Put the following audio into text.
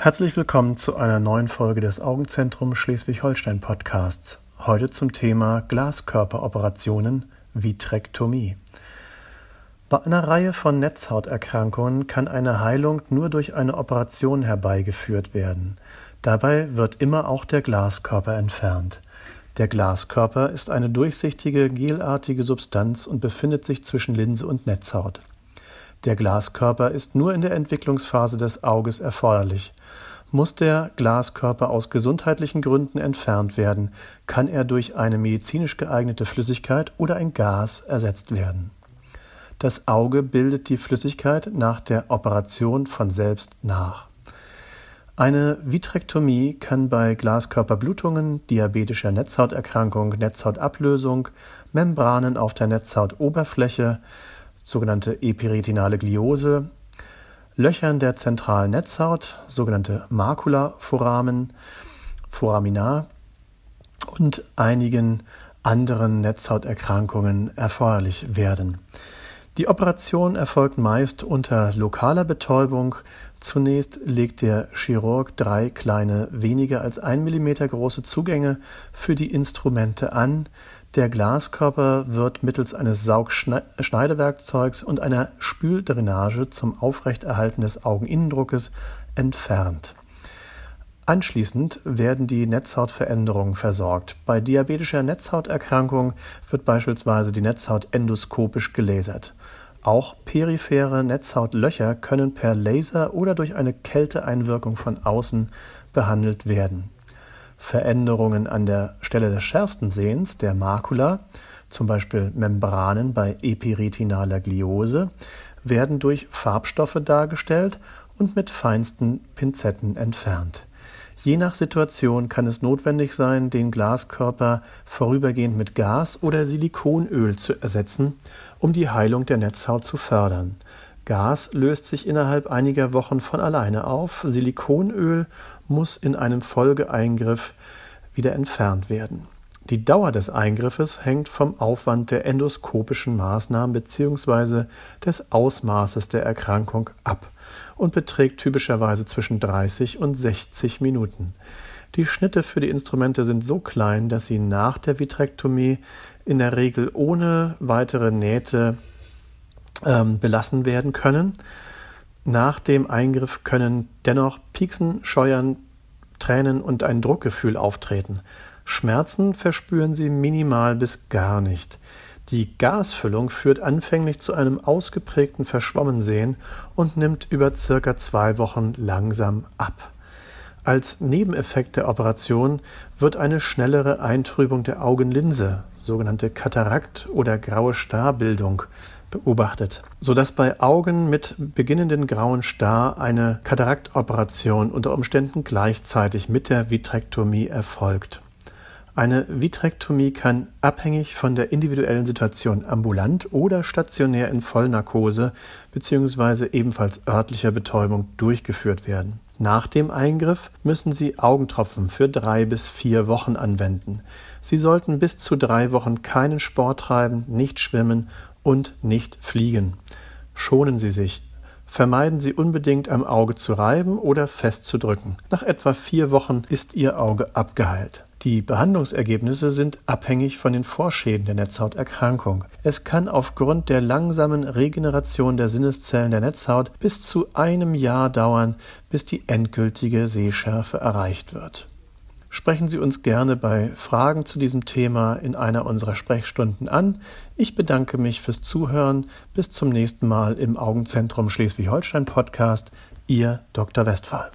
Herzlich willkommen zu einer neuen Folge des Augenzentrum Schleswig-Holstein Podcasts. Heute zum Thema Glaskörperoperationen, Vitrektomie. Bei einer Reihe von Netzhauterkrankungen kann eine Heilung nur durch eine Operation herbeigeführt werden. Dabei wird immer auch der Glaskörper entfernt. Der Glaskörper ist eine durchsichtige, gelartige Substanz und befindet sich zwischen Linse und Netzhaut. Der Glaskörper ist nur in der Entwicklungsphase des Auges erforderlich. Muss der Glaskörper aus gesundheitlichen Gründen entfernt werden, kann er durch eine medizinisch geeignete Flüssigkeit oder ein Gas ersetzt werden. Das Auge bildet die Flüssigkeit nach der Operation von selbst nach. Eine Vitrektomie kann bei Glaskörperblutungen, diabetischer Netzhauterkrankung, Netzhautablösung, Membranen auf der Netzhautoberfläche, sogenannte epiretinale Gliose, Löchern der zentralen Netzhaut, sogenannte Makulaforamen, Foramina und einigen anderen Netzhauterkrankungen erforderlich werden. Die Operation erfolgt meist unter lokaler Betäubung. Zunächst legt der Chirurg drei kleine, weniger als ein Millimeter große Zugänge für die Instrumente an, der Glaskörper wird mittels eines Saugschneidewerkzeugs und einer Spüldrainage zum Aufrechterhalten des Augeninnendruckes entfernt. Anschließend werden die Netzhautveränderungen versorgt. Bei diabetischer Netzhauterkrankung wird beispielsweise die Netzhaut endoskopisch gelasert. Auch periphere Netzhautlöcher können per Laser oder durch eine Kälteeinwirkung von außen behandelt werden. Veränderungen an der Stelle des schärfsten Sehens, der Makula, zum Beispiel Membranen bei epiretinaler Gliose, werden durch Farbstoffe dargestellt und mit feinsten Pinzetten entfernt. Je nach Situation kann es notwendig sein, den Glaskörper vorübergehend mit Gas oder Silikonöl zu ersetzen, um die Heilung der Netzhaut zu fördern. Gas löst sich innerhalb einiger Wochen von alleine auf, Silikonöl muss in einem Folgeeingriff wieder entfernt werden. Die Dauer des Eingriffes hängt vom Aufwand der endoskopischen Maßnahmen bzw. des Ausmaßes der Erkrankung ab und beträgt typischerweise zwischen 30 und 60 Minuten. Die Schnitte für die Instrumente sind so klein, dass sie nach der Vitrektomie in der Regel ohne weitere Nähte ähm, belassen werden können. Nach dem Eingriff können dennoch Pieksen, Scheuern, Tränen und ein Druckgefühl auftreten. Schmerzen verspüren sie minimal bis gar nicht. Die Gasfüllung führt anfänglich zu einem ausgeprägten Verschwommensehen und nimmt über circa zwei Wochen langsam ab. Als Nebeneffekt der Operation wird eine schnellere Eintrübung der Augenlinse, sogenannte Katarakt oder graue Starbildung, beobachtet, sodass bei Augen mit beginnenden grauen Star eine Kataraktoperation unter Umständen gleichzeitig mit der Vitrektomie erfolgt. Eine Vitrektomie kann abhängig von der individuellen Situation ambulant oder stationär in Vollnarkose bzw. ebenfalls örtlicher Betäubung durchgeführt werden. Nach dem Eingriff müssen Sie Augentropfen für drei bis vier Wochen anwenden. Sie sollten bis zu drei Wochen keinen Sport treiben, nicht schwimmen und nicht fliegen. Schonen Sie sich. Vermeiden Sie unbedingt am Auge zu reiben oder festzudrücken. Nach etwa vier Wochen ist Ihr Auge abgeheilt. Die Behandlungsergebnisse sind abhängig von den Vorschäden der Netzhauterkrankung. Es kann aufgrund der langsamen Regeneration der Sinneszellen der Netzhaut bis zu einem Jahr dauern, bis die endgültige Sehschärfe erreicht wird. Sprechen Sie uns gerne bei Fragen zu diesem Thema in einer unserer Sprechstunden an. Ich bedanke mich fürs Zuhören. Bis zum nächsten Mal im Augenzentrum Schleswig-Holstein Podcast. Ihr Dr. Westphal.